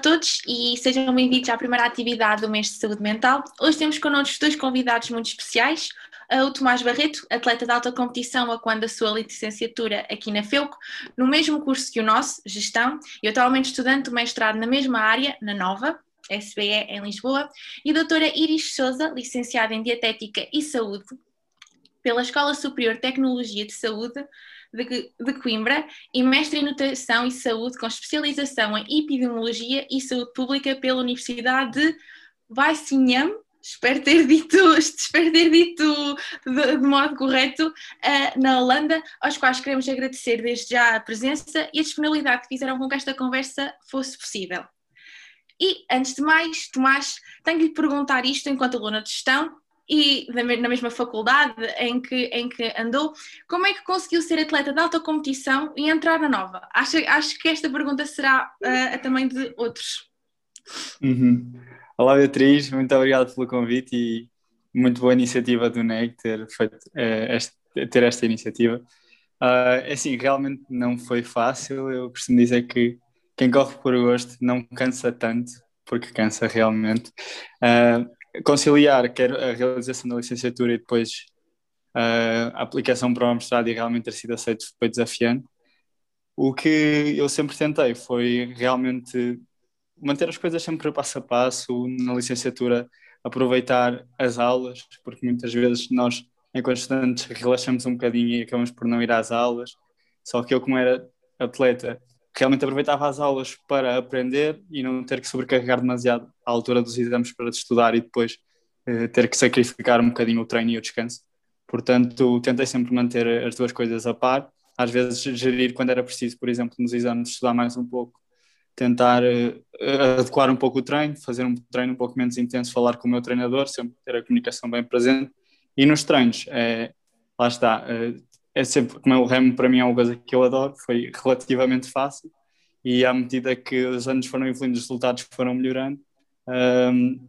todos e sejam bem-vindos à primeira atividade do mês de saúde mental. Hoje temos connosco dois convidados muito especiais. O Tomás Barreto, atleta de alta competição, atuando a sua licenciatura aqui na FEUC, no mesmo curso que o nosso, Gestão, e atualmente estudante do mestrado na mesma área, na Nova, SBE em Lisboa, e a doutora Iris Souza, licenciada em Dietética e Saúde, pela Escola Superior de Tecnologia de Saúde, de, de Coimbra e mestre em Nutrição e Saúde com especialização em Epidemiologia e Saúde Pública pela Universidade de Weissingam, espero ter dito, espero ter dito de, de modo correto, uh, na Holanda, aos quais queremos agradecer desde já a presença e a disponibilidade que fizeram com que esta conversa fosse possível. E, antes de mais, Tomás, tenho de lhe perguntar isto enquanto aluna de gestão, e na mesma faculdade em que, em que andou, como é que conseguiu ser atleta de alta competição e entrar na nova? Acho, acho que esta pergunta será uh, a também de outros. Uhum. Olá Beatriz, muito obrigado pelo convite e muito boa iniciativa do NEG ter, feito, uh, este, ter esta iniciativa. Uh, assim, realmente não foi fácil, eu costumo dizer que quem corre por gosto não cansa tanto, porque cansa realmente. Uh, conciliar quer a realização da licenciatura e depois uh, a aplicação para o mestrado e realmente ter sido aceito foi desafiante. O que eu sempre tentei foi realmente manter as coisas sempre passo a passo, na licenciatura aproveitar as aulas, porque muitas vezes nós, enquanto estudantes, relaxamos um bocadinho e acabamos por não ir às aulas. Só que eu, como era atleta, realmente aproveitava as aulas para aprender e não ter que sobrecarregar demasiado à altura dos exames para estudar e depois eh, ter que sacrificar um bocadinho o treino e o descanso. Portanto, tentei sempre manter as duas coisas a par, às vezes gerir quando era preciso, por exemplo, nos exames, estudar mais um pouco, tentar eh, adequar um pouco o treino, fazer um treino um pouco menos intenso, falar com o meu treinador, sempre ter a comunicação bem presente. E nos treinos, é, lá está, eh, é sempre, como é o remo para mim é uma coisa que eu adoro, foi relativamente fácil e à medida que os anos foram evoluindo, os resultados foram melhorando, um,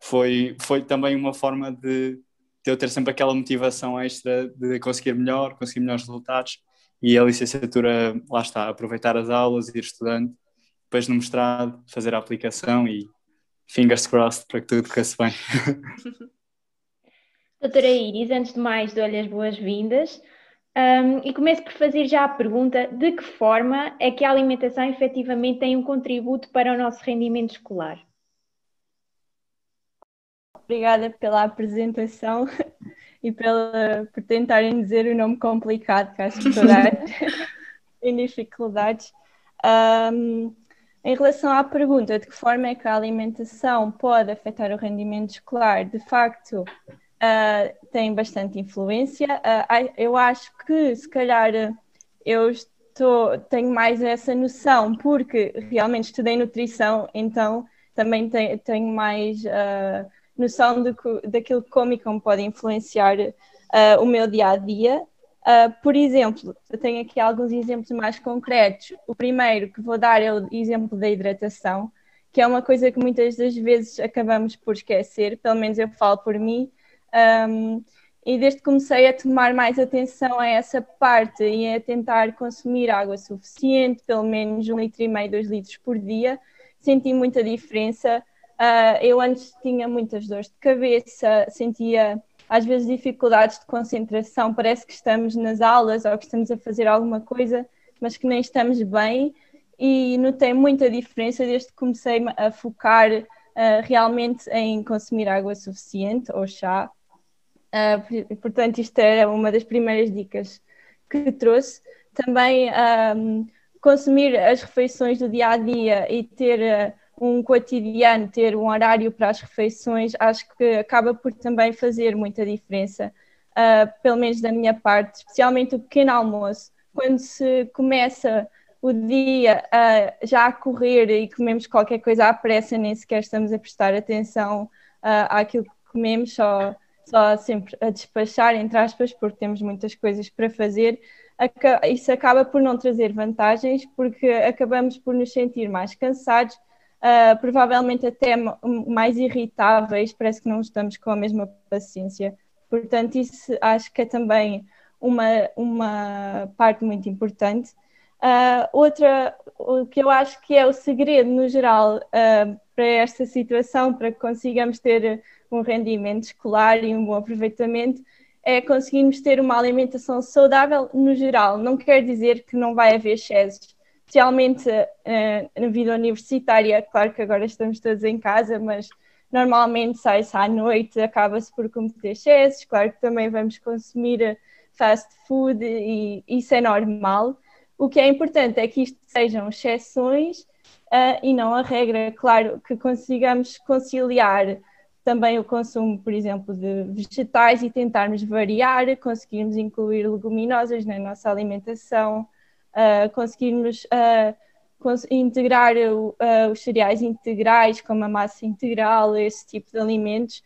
foi, foi também uma forma de, de, eu ter sempre aquela motivação extra de conseguir melhor, conseguir melhores resultados e a licenciatura, lá está, aproveitar as aulas, ir estudando, depois no mestrado, fazer a aplicação e fingers crossed para que tudo corresse bem. Doutora Iris, antes de mais, dou-lhe as boas-vindas. Um, e começo por fazer já a pergunta: de que forma é que a alimentação efetivamente tem um contributo para o nosso rendimento escolar? Obrigada pela apresentação e pela, por tentarem dizer o nome complicado, que acho que toda tem dificuldades. Um, em relação à pergunta de que forma é que a alimentação pode afetar o rendimento escolar, de facto, uh, tem bastante influência. Uh, eu acho que se calhar eu estou, tenho mais essa noção porque realmente estudei nutrição, então também tenho, tenho mais uh, noção de, daquilo que como e como pode influenciar o meu dia a dia. por exemplo, eu tenho aqui alguns exemplos mais concretos. O primeiro que vou dar é o exemplo da hidratação, que é uma coisa que muitas das vezes acabamos por esquecer, pelo menos eu falo por mim, um, e desde que comecei a tomar mais atenção a essa parte e a tentar consumir água suficiente, pelo menos um litro e meio, dois litros por dia, senti muita diferença. Uh, eu antes tinha muitas dores de cabeça, sentia às vezes dificuldades de concentração, parece que estamos nas aulas ou que estamos a fazer alguma coisa, mas que nem estamos bem. E notei muita diferença desde que comecei a focar uh, realmente em consumir água suficiente ou chá Uh, portanto, isto era uma das primeiras dicas que trouxe. Também um, consumir as refeições do dia a dia e ter uh, um cotidiano, ter um horário para as refeições, acho que acaba por também fazer muita diferença, uh, pelo menos da minha parte, especialmente o pequeno almoço. Quando se começa o dia já a correr e comemos qualquer coisa à pressa, nem sequer estamos a prestar atenção àquilo que comemos, só só sempre a despachar, entre aspas, porque temos muitas coisas para fazer, isso acaba por não trazer vantagens, porque acabamos por nos sentir mais cansados, uh, provavelmente até mais irritáveis, parece que não estamos com a mesma paciência. Portanto, isso acho que é também uma, uma parte muito importante. Uh, outra, o que eu acho que é o segredo no geral uh, para esta situação, para que consigamos ter um rendimento escolar e um bom aproveitamento, é conseguirmos ter uma alimentação saudável no geral. Não quer dizer que não vai haver excessos, especialmente uh, na vida universitária. Claro que agora estamos todos em casa, mas normalmente sai-se à noite, acaba-se por cometer excessos. Claro que também vamos consumir fast food e isso é normal. O que é importante é que isto sejam exceções uh, e não a regra. Claro que consigamos conciliar também o consumo, por exemplo, de vegetais e tentarmos variar, conseguirmos incluir leguminosas na nossa alimentação, uh, conseguirmos uh, cons integrar uh, os cereais integrais, como a massa integral, esse tipo de alimentos.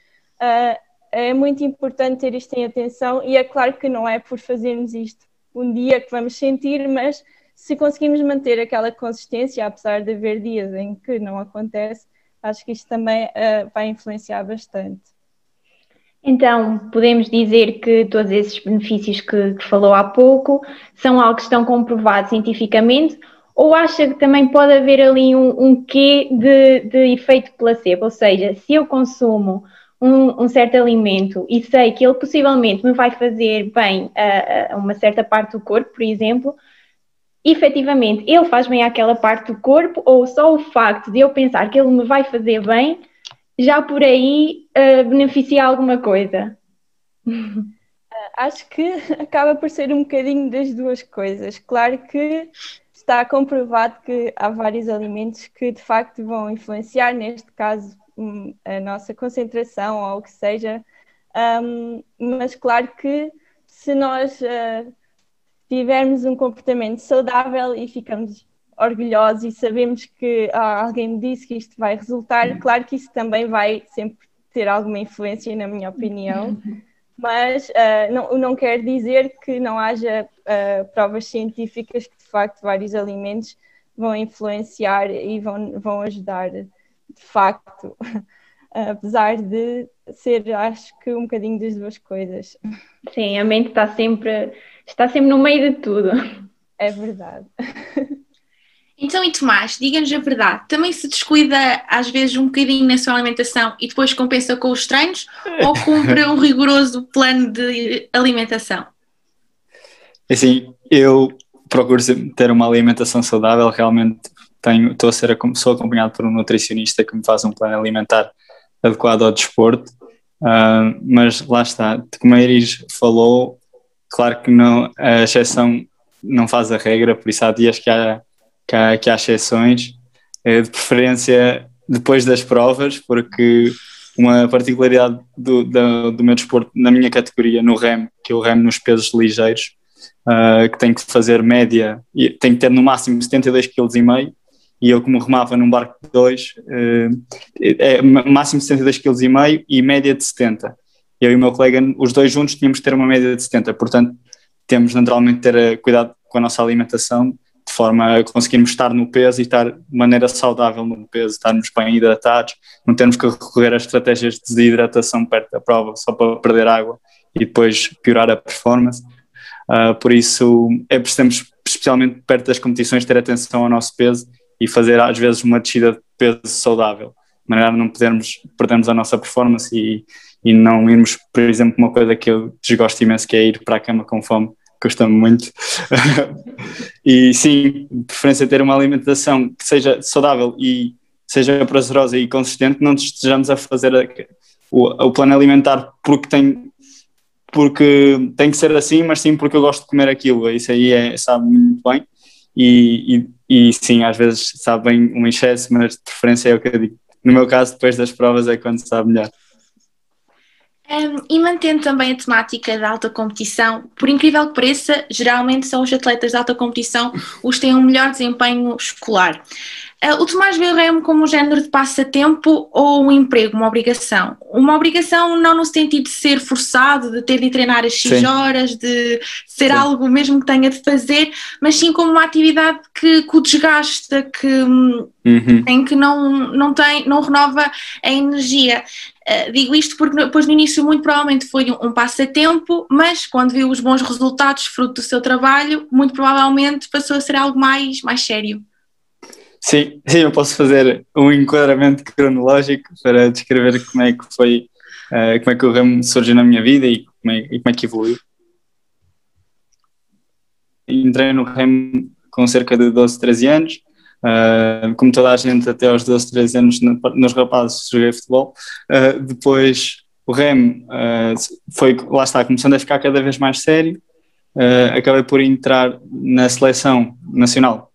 é muito importante ter isto em atenção e é claro que não é por fazermos isto um dia que vamos sentir, mas se conseguimos manter aquela consistência, apesar de haver dias em que não acontece, acho que isto também uh, vai influenciar bastante. Então, podemos dizer que todos esses benefícios que, que, falou há pouco são algo que estão comprovados cientificamente, ou acha que também pode haver ali um, um quê de, de efeito placebo? Ou seja, se eu consumo um, um, certo alimento e sei que ele possivelmente me vai fazer bem a, a uma certa parte do corpo, por exemplo, efetivamente ele faz bem àquela parte do corpo ou só o facto de eu pensar que ele me vai fazer bem já por aí uh, beneficia alguma coisa? Acho que acaba por ser um bocadinho das duas coisas. Claro que está comprovado que há vários alimentos que de facto vão influenciar, neste caso, hum, a nossa concentração ou o que seja, um, mas claro que se nós uh, tivermos um comportamento saudável e ficamos orgulhosos e sabemos que ah, alguém me disse que isto vai resultar, claro que isso também vai sempre ter alguma influência, na minha opinião, mas uh, não, não quer dizer que não haja uh, provas científicas que de facto vários alimentos vão influenciar e vão, vão ajudar de facto, apesar de ser, acho que, um bocadinho das duas coisas. Sim, a mente está sempre está sempre no meio de tudo. É verdade. Então, e Tomás, diga-nos a verdade, também se descuida às vezes um bocadinho na sua alimentação e depois compensa com os treinos ou cumpre um rigoroso plano de alimentação? Assim, eu procuro ter uma alimentação saudável, realmente tenho, estou a ser sou acompanhado por um nutricionista que me faz um plano alimentar adequado ao desporto, uh, mas lá está, como a Iris falou, Claro que não, a exceção não faz a regra, por isso há dias que há, que há, que há exceções, é, de preferência depois das provas, porque uma particularidade do, do, do meu desporto na minha categoria, no REM, que é o REM nos pesos ligeiros, uh, que tem que fazer média, e tem que ter no máximo 72,5 kg, e eu como remava num barco de 2, uh, é máximo 72,5 kg e média de 70 eu e o meu colega, os dois juntos, tínhamos que ter uma média de 70, portanto, temos naturalmente de ter eh, cuidado com a nossa alimentação, de forma a conseguirmos estar no peso e estar de maneira saudável no peso, estarmos bem hidratados, não termos que recorrer a estratégias de desidratação perto da prova só para perder água e depois piorar a performance. Uh, por isso, é preciso, especialmente perto das competições, ter atenção ao nosso peso e fazer às vezes uma descida de peso saudável, de maneira a não podermos perdermos a nossa performance e, e não irmos, por exemplo, uma coisa que eu desgosto imenso, que é ir para a cama com fome, custa-me muito. e sim, de preferência ter uma alimentação que seja saudável e seja prazerosa e consistente, não estejamos a fazer a, o, o plano alimentar porque tem porque tem que ser assim, mas sim porque eu gosto de comer aquilo, isso aí é, sabe muito bem e, e, e sim, às vezes sabe bem um excesso, mas de preferência é o que eu digo. No meu caso, depois das provas é quando sabe melhor. Um, e mantendo também a temática da alta competição, por incrível que pareça, geralmente são os atletas de alta competição os que têm um melhor desempenho escolar. Uh, o Tomás vê o remo como um género de passatempo ou um emprego, uma obrigação? Uma obrigação não no sentido de ser forçado, de ter de treinar as X sim. horas, de ser sim. algo mesmo que tenha de fazer, mas sim como uma atividade que, que o desgasta, que, hum, uhum. em que não, não, tem, não renova a energia. Uh, digo isto porque depois no início muito provavelmente foi um, um, passatempo, mas quando viu os bons resultados fruto do seu trabalho, muito provavelmente passou a ser algo mais, mais sério. Sim, sim, eu posso fazer um enquadramento cronológico para descrever como é que foi, uh, como é que o ramo surgiu na minha vida e como é, e como é que evoluiu. Entrei no ramo com cerca de 12, 13 anos, Uh, como toda a gente, até aos 12, 13 anos, nos rapazes joguei futebol. Uh, depois o REM foi, lá está, começando a ficar cada vez mais sério. acabei por entrar na seleção nacional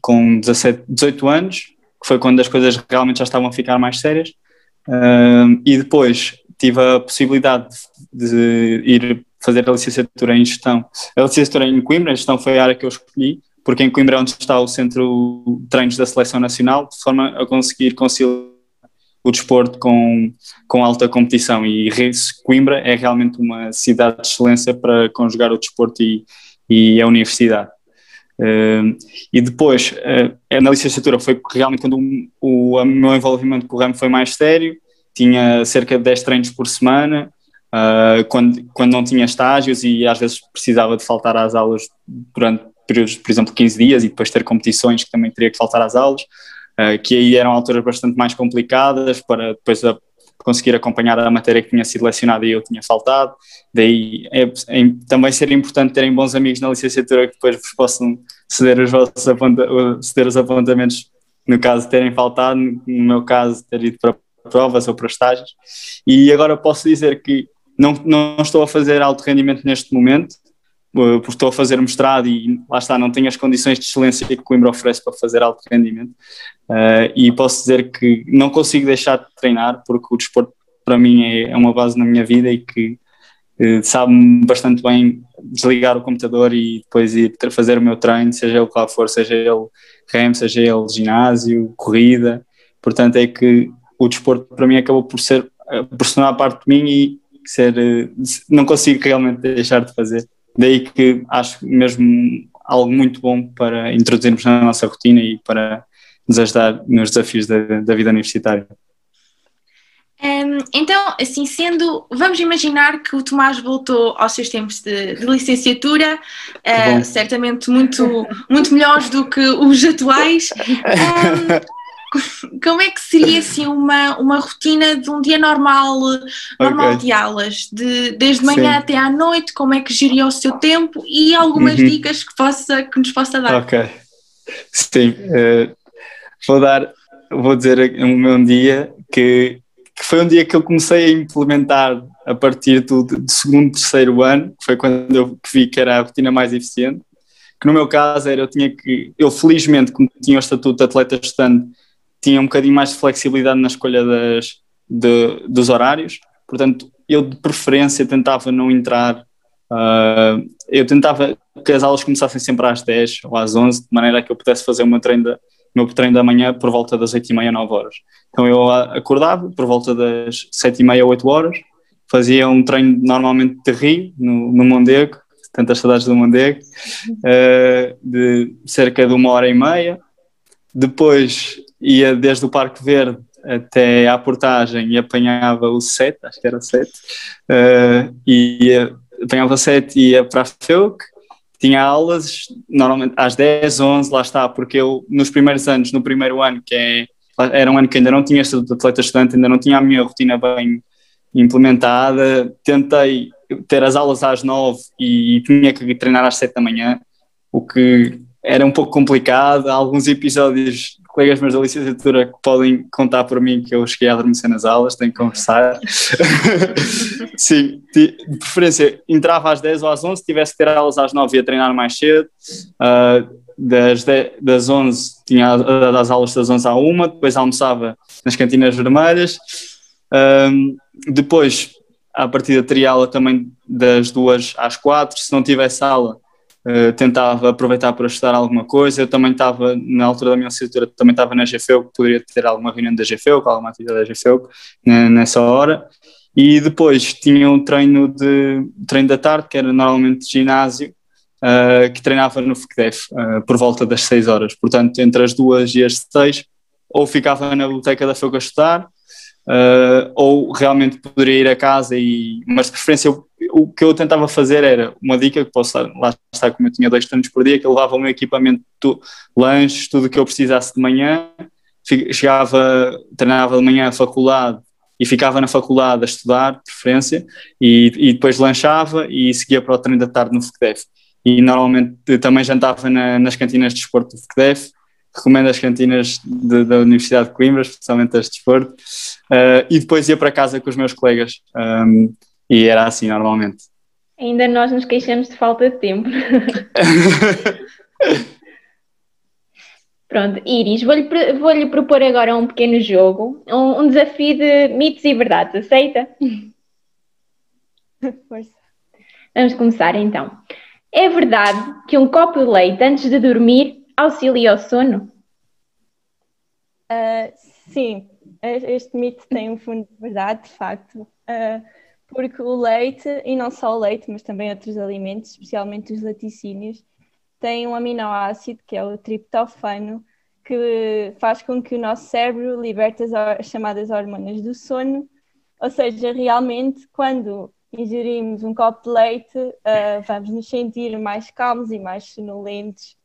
com 17, 18 anos, que foi quando as coisas realmente já estavam a ficar mais sérias. e depois tive a possibilidade de, de ir fazer a licenciatura em gestão. A licenciatura em Coimbra, a gestão foi a área que eu escolhi, porque em Coimbra é onde está o centro de treinos da seleção nacional, de forma a conseguir conciliar o desporto com, com alta competição e Coimbra é realmente uma cidade de excelência para conjugar o desporto e, e a universidade. Uh, e depois, uh, na licenciatura foi realmente quando o, o meu envolvimento com o ramo foi mais sério, tinha cerca de 10 treinos por semana, uh, quando, quando não tinha estágios e às vezes precisava de faltar às aulas durante períodos, por exemplo, 15 dias e depois ter competições que também teria que faltar às aulas, uh, que aí eram alturas bastante mais complicadas para depois conseguir acompanhar a matéria que tinha sido lecionada e eu tinha faltado. Daí é, é, também ser importante terem bons amigos na licenciatura que depois vos possam ceder os, vossos aponta, ceder os apontamentos, no caso de terem faltado, no meu caso ter ido para provas ou para estágios. E agora posso dizer que não, não estou a fazer alto rendimento neste momento, porque estou a fazer mestrado e lá está, não tenho as condições de excelência que Coimbra oferece para fazer alto rendimento. Uh, e posso dizer que não consigo deixar de treinar, porque o desporto para mim é, é uma base na minha vida e que uh, sabe-me bastante bem desligar o computador e depois ir fazer o meu treino, seja ele qual for, seja ele rem, seja ele ginásio, corrida. Portanto, é que o desporto para mim acabou por ser, por se parte de mim e ser, não consigo realmente deixar de fazer. Daí que acho mesmo algo muito bom para introduzirmos na nossa rotina e para nos ajudar nos desafios da, da vida universitária. Um, então, assim sendo, vamos imaginar que o Tomás voltou aos seus tempos de, de licenciatura, uh, certamente muito, muito melhores do que os atuais. Um, como é que seria assim uma, uma rotina de um dia normal, normal okay. de aulas, de, desde manhã Sim. até à noite, como é que geria o seu tempo e algumas uhum. dicas que, possa, que nos possa dar? Ok, sim, uh, vou dar, vou dizer o meu dia que, que, foi um dia que eu comecei a implementar a partir do, do segundo, terceiro ano, que foi quando eu vi que era a rotina mais eficiente, que no meu caso era, eu tinha que, eu felizmente como tinha o estatuto de atleta estudante, tinha um bocadinho mais de flexibilidade na escolha das, de, dos horários, portanto, eu de preferência tentava não entrar, uh, eu tentava que as aulas começassem sempre às 10 ou às 11, de maneira que eu pudesse fazer o meu treino, de, meu treino da manhã por volta das 8 e meia, 9 horas. Então eu acordava por volta das 7 e meia, 8 horas, fazia um treino normalmente de rio, no, no Mondego, tantas saudades do Mondego, uh, de cerca de uma hora e meia, depois ia desde o Parque Verde até à portagem e apanhava o 7, acho que era o 7, uh, e apanhava o 7 e ia para a FEUC, tinha aulas normalmente às 10, 11, lá está, porque eu nos primeiros anos, no primeiro ano, que é, era um ano que ainda não tinha estatuto de atleta estudante, ainda não tinha a minha rotina bem implementada, tentei ter as aulas às 9 e, e tinha que treinar às 7 da manhã, o que era um pouco complicado, alguns episódios colegas meus da licenciatura que podem contar por mim que eu cheguei a adormecer nas aulas, tenho que conversar. Sim, de preferência entrava às 10 ou às 11, tivesse que ter aulas às 9 ia treinar mais cedo. Uh, das, 10, das 11 tinha as aulas das 11 à 1, depois almoçava nas cantinas vermelhas. Um, depois, a partida teria aula também das 2 às 4, se não tivesse aula, uh, tentava aproveitar para estudar alguma coisa. Eu também estava, na altura da minha licenciatura, também estava na GFEU, poderia ter alguma reunião da GFEU, alguma atividade da GFEU nessa hora. E depois tinha um treino, de, treino da tarde, que era normalmente ginásio, uh, que treinava no FCDEF, uh, por volta das 6 horas. Portanto, entre as duas e as 6, ou ficava na biblioteca da FEUC a estudar, uh, ou realmente poderia ir a casa e mas de preferência o que eu tentava fazer era uma dica que posso lá estar como eu tinha dois treinos por dia que eu levava o meu equipamento lanches, tudo o que eu precisasse de manhã chegava, treinava de manhã a faculdade e ficava na faculdade a estudar, de preferência, e, e depois lanchava e seguia para o treino da tarde no FCDEF. E normalmente também jantava na, nas cantinas de esporte do FCDEF, recomendo as cantinas de, da Universidade de Coimbra, especialmente as de desporto, uh, e depois ia para casa com os meus colegas, um, e era assim normalmente. Ainda nós nos queixamos de falta de tempo. Pronto, Iris, vou-lhe vou propor agora um pequeno jogo, um, um desafio de mitos e verdades, aceita? Força. Vamos começar então. É verdade que um copo de leite antes de dormir auxilia ao sono? Uh, sim, este mito tem um fundo de verdade, de facto, uh, porque o leite, e não só o leite, mas também outros alimentos, especialmente os laticínios, tem um aminoácido que é o triptofano, que faz com que o nosso cérebro liberte as chamadas hormonas do sono, ou seja, realmente quando ingerimos um copo de leite, uh, vamos nos sentir mais calmos e mais sonolentos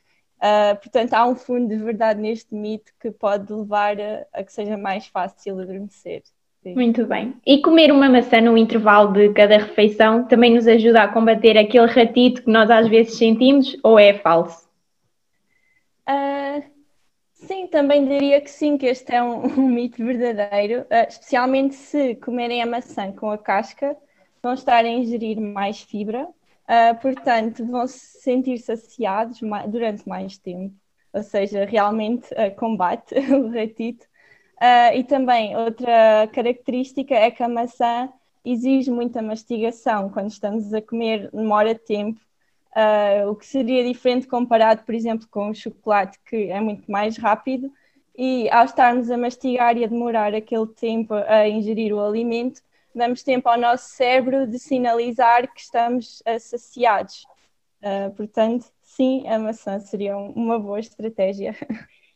Uh, portanto, há um fundo de verdade neste mito que pode levar a, a que seja mais fácil adormecer. Sim. Muito bem. E comer uma maçã no intervalo de cada refeição também nos ajuda a combater aquele ratito que nós às vezes sentimos ou é falso? Uh, sim, também diria que sim, que este é um, um mito verdadeiro, uh, especialmente se comerem a maçã com a casca, vão estar a ingerir mais fibra, Uh, portanto, vão se sentir saciados mais, durante mais tempo, ou seja, realmente uh, combate o ratito. Uh, e também outra característica é que a maçã exige muita mastigação quando estamos a comer, demora tempo, o que seria diferente comparado, por exemplo, com o chocolate, que é muito mais rápido. E ao estarmos a mastigar e a demorar aquele tempo a ingerir o alimento, damos tempo ao nosso cérebro de sinalizar que estamos saciados. Uh, portanto, sim, a maçã seria uma boa estratégia.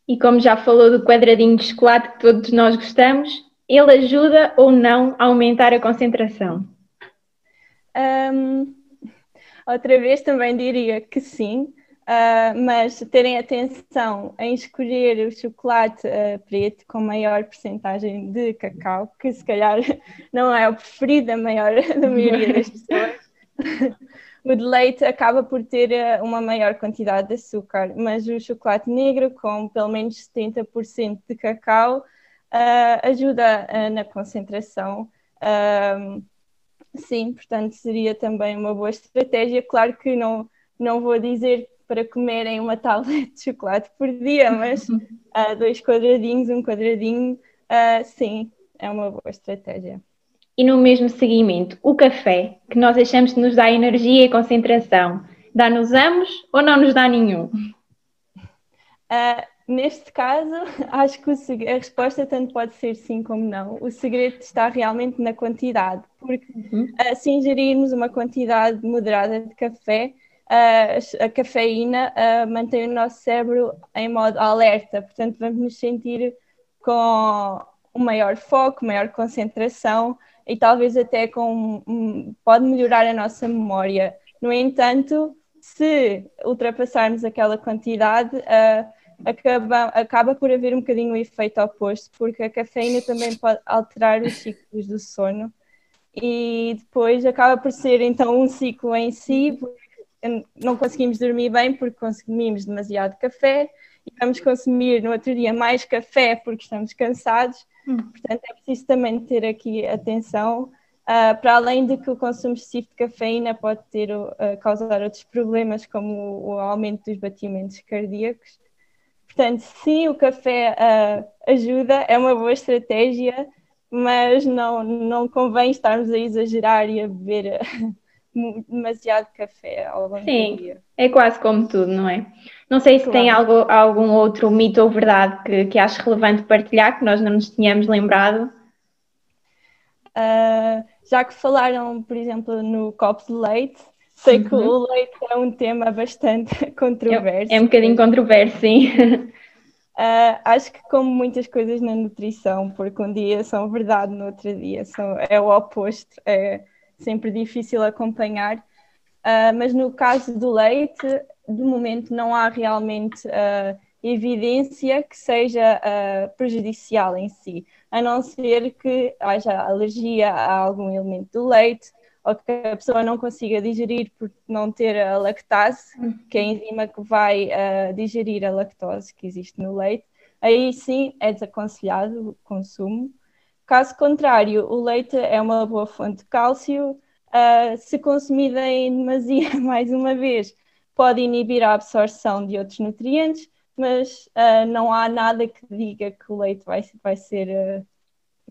E como já falou do quadradinho de chocolate que todos nós gostamos, ele ajuda ou não a aumentar a concentração? Um, outra vez também diria que sim, Uh, mas terem atenção em escolher o chocolate uh, preto com maior porcentagem de cacau, que se calhar não é o preferido da, maior, da maioria das pessoas. o de leite acaba por ter uh, uma maior quantidade de açúcar, mas o chocolate negro com pelo menos 70% de cacau ajuda na concentração. sim, portanto seria também uma boa estratégia. Claro que não, não vou dizer para comerem uma tablete de chocolate por dia, mas uh, dois quadradinhos, um quadradinho, uh, sim, é uma boa estratégia. E no mesmo seguimento, o café, que nós achamos que nos dá energia e concentração, dá-nos ambos ou não nos dá nenhum? Uh, neste caso, acho que a resposta tanto pode ser sim como não. O segredo está realmente na quantidade, porque uhum. uh, se ingerirmos uma quantidade moderada de café, a, cafeína uh, mantém o nosso cérebro em modo alerta, portanto, vamos nos sentir com um maior foco, maior concentração e talvez até com. Pode melhorar a nossa memória. No entanto, se ultrapassarmos aquela quantidade, uh, acaba, acaba por haver um bocadinho o efeito oposto, porque a cafeína também pode alterar os ciclos do sono e depois acaba por ser então um ciclo em si, não conseguimos dormir bem porque consumimos demasiado café e vamos consumir no outro dia mais café porque estamos cansados. Hum. Portanto, é preciso também ter aqui atenção, uh, para além de que o consumo excessivo de cafeína pode ter, uh, causar outros problemas, como o, o, aumento dos batimentos cardíacos. Portanto, sim, o café uh, ajuda, é uma boa estratégia, mas não, não convém estarmos a exagerar e a beber demasiado café ao longo Sim, do dia. É quase como tudo, não é? Não sei se claro. tem algo, algum outro mito ou verdade que, que acho relevante partilhar, que nós não nos tínhamos lembrado. Uh, já que falaram, por exemplo, no copo de leite, sei uhum. que o leite é um tema bastante controverso. É, é um bocadinho controverso, sim. Uh, acho que como muitas coisas na nutrição, porque um dia são verdade, no outro dia são, é o oposto, é sempre difícil acompanhar. Uh, mas no caso do leite, de momento não há realmente uh, evidência que seja prejudicial em si a não ser que haja alergia a algum elemento do leite ou que a pessoa não consiga digerir por não ter a lactase, que é a enzima que vai uh, digerir a lactose que existe no leite, aí sim é desaconselhado o consumo. Caso contrário, o leite é uma boa fonte de cálcio, uh, se consumida em demasia, mais uma vez, pode inibir a absorção de outros nutrientes, mas uh, não há nada que diga que o leite vai, vai ser uh,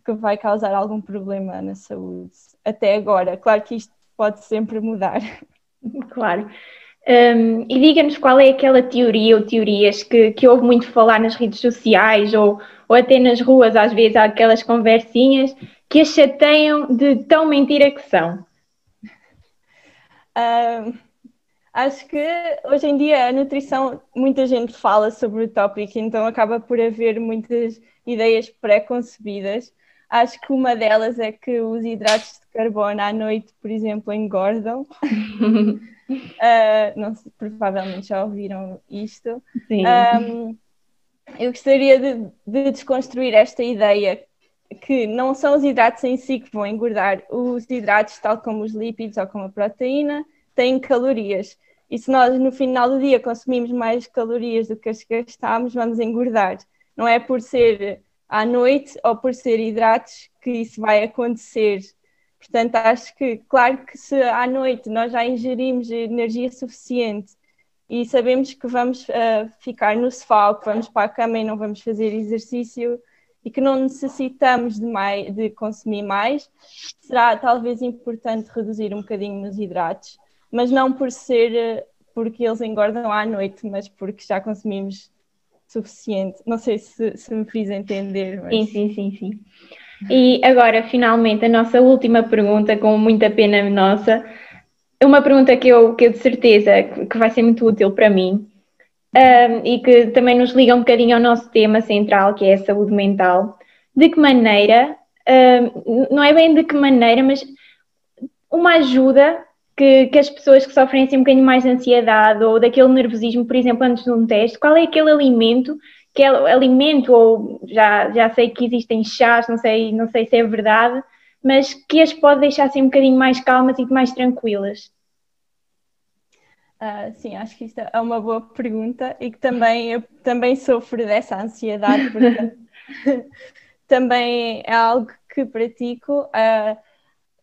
que vai causar algum problema na saúde até agora. Claro que isto pode sempre mudar. Claro. Um, e diga-nos qual é aquela teoria ou teorias que, que ouve muito falar nas redes sociais ou, ou até nas ruas, às vezes há aquelas conversinhas que as chateiam de tão mentira que são. Um, Acho que hoje em dia a nutrição, muita gente fala sobre o tópico, então acaba por haver muitas ideias pré-concebidas. Acho que uma delas é que os hidratos de carbono à noite, por exemplo, engordam. uh, não provavelmente já ouviram isto. Sim. Um, eu gostaria de, de desconstruir esta ideia que não são os hidratos em si que vão engordar. Os hidratos, tal como os lípidos ou como a proteína, têm calorias. E se nós no final do dia consumimos mais calorias do que as que gastámos, vamos engordar. Não é por ser à noite ou por ser hidratos que isso vai acontecer. Portanto, acho que, claro que se à noite nós já ingerimos energia suficiente e sabemos que vamos uh, ficar no sofá que vamos para a cama e não vamos fazer exercício e que não necessitamos de, mais, de consumir mais, será talvez importante reduzir um bocadinho nos hidratos mas não por ser eh, porque eles engordam à noite, mas porque já consumimos suficiente. Não sei se, se me fiz entender. Mas... Sim, sim, sim, sim. E agora, finalmente, a nossa última pergunta, com muita pena nossa, uma pergunta que eu, que eu de certeza que vai ser muito útil para mim um, e que também nos liga um bocadinho ao nosso tema central, que é a saúde mental. De que maneira, um, não é bem de que maneira, mas uma ajuda que, que, as pessoas que sofrem assim um bocadinho mais de ansiedade ou daquele nervosismo, por exemplo, antes de um teste, qual é aquele alimento, que é alimento, ou já, já sei que existem chás, não sei, não sei se é verdade, mas que as pode deixar assim um bocadinho mais calmas e mais tranquilas? Uh, sim, acho que isto é uma boa pergunta e que também eu também sofro dessa ansiedade, porque também é algo que pratico. Uh,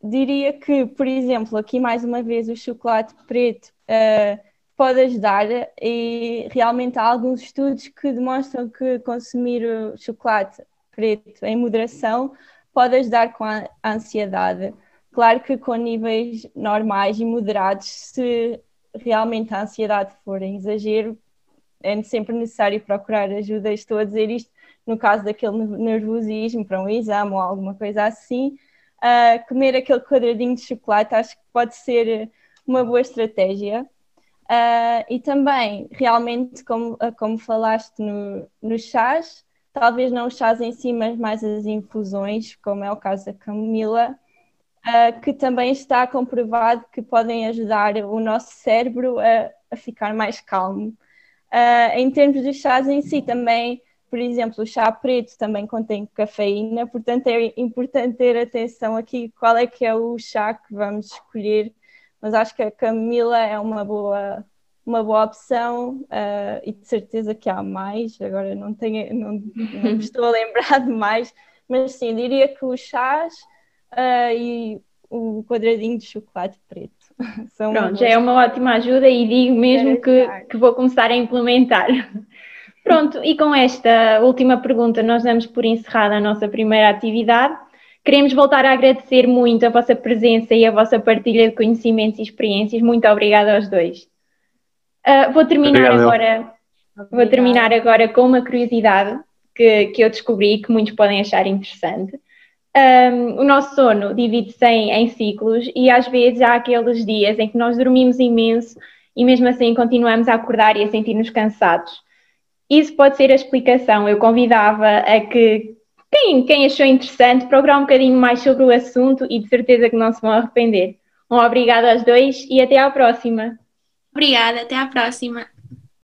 diria que, por exemplo, aqui mais uma vez o chocolate preto uh, pode ajudar e realmente há alguns estudos que demonstram que consumir chocolate preto em moderação pode ajudar com a ansiedade. Claro que com níveis normais e moderados, se realmente a ansiedade for em exagero, é sempre necessário procurar ajuda. Estou a dizer isto no caso daquele nervosismo para um exame ou alguma coisa assim, uh, comer aquele quadradinho de chocolate acho que pode ser uma boa estratégia. Uh, e também, realmente, como, ah, como falaste no, nos chás, talvez não os chás em si, mas mais as infusões, como é o caso da camomila, uh, que também está comprovado que podem ajudar o nosso cérebro a, a ficar mais calmo. Uh, em termos dos chás em si, também por exemplo, o chá preto também contém cafeína, portanto é importante ter atenção aqui qual é que é o chá que vamos escolher, mas acho que a camomila é uma boa, uma boa opção uh, e de certeza que há mais, agora não, tenho, não, não estou a lembrar de mais, mas sim, diria que os chás uh, e o quadradinho de chocolate preto. Pronto, já é uma ótima ajuda e digo mesmo que, que vou começar a implementar. Pronto, e com esta última pergunta nós damos por encerrada a nossa primeira atividade, Queremos voltar a agradecer muito a vossa presença e a vossa partilha de conhecimentos e experiências. Muito obrigada aos dois. Uh, vou terminar Obrigado. agora. Vou terminar agora com uma curiosidade que, que eu descobri que muitos podem achar interessante. Um, o nosso sono divide-se em, em, ciclos e às vezes há aqueles dias em que nós dormimos imenso e mesmo assim continuamos a acordar e a sentir-nos cansados. Isso pode ser a explicação. Eu convidava a que quem, quem achou interessante procurar um bocadinho mais sobre o assunto e de certeza que não se vão arrepender. Um obrigado aos dois e até à próxima. Obrigada, até à próxima.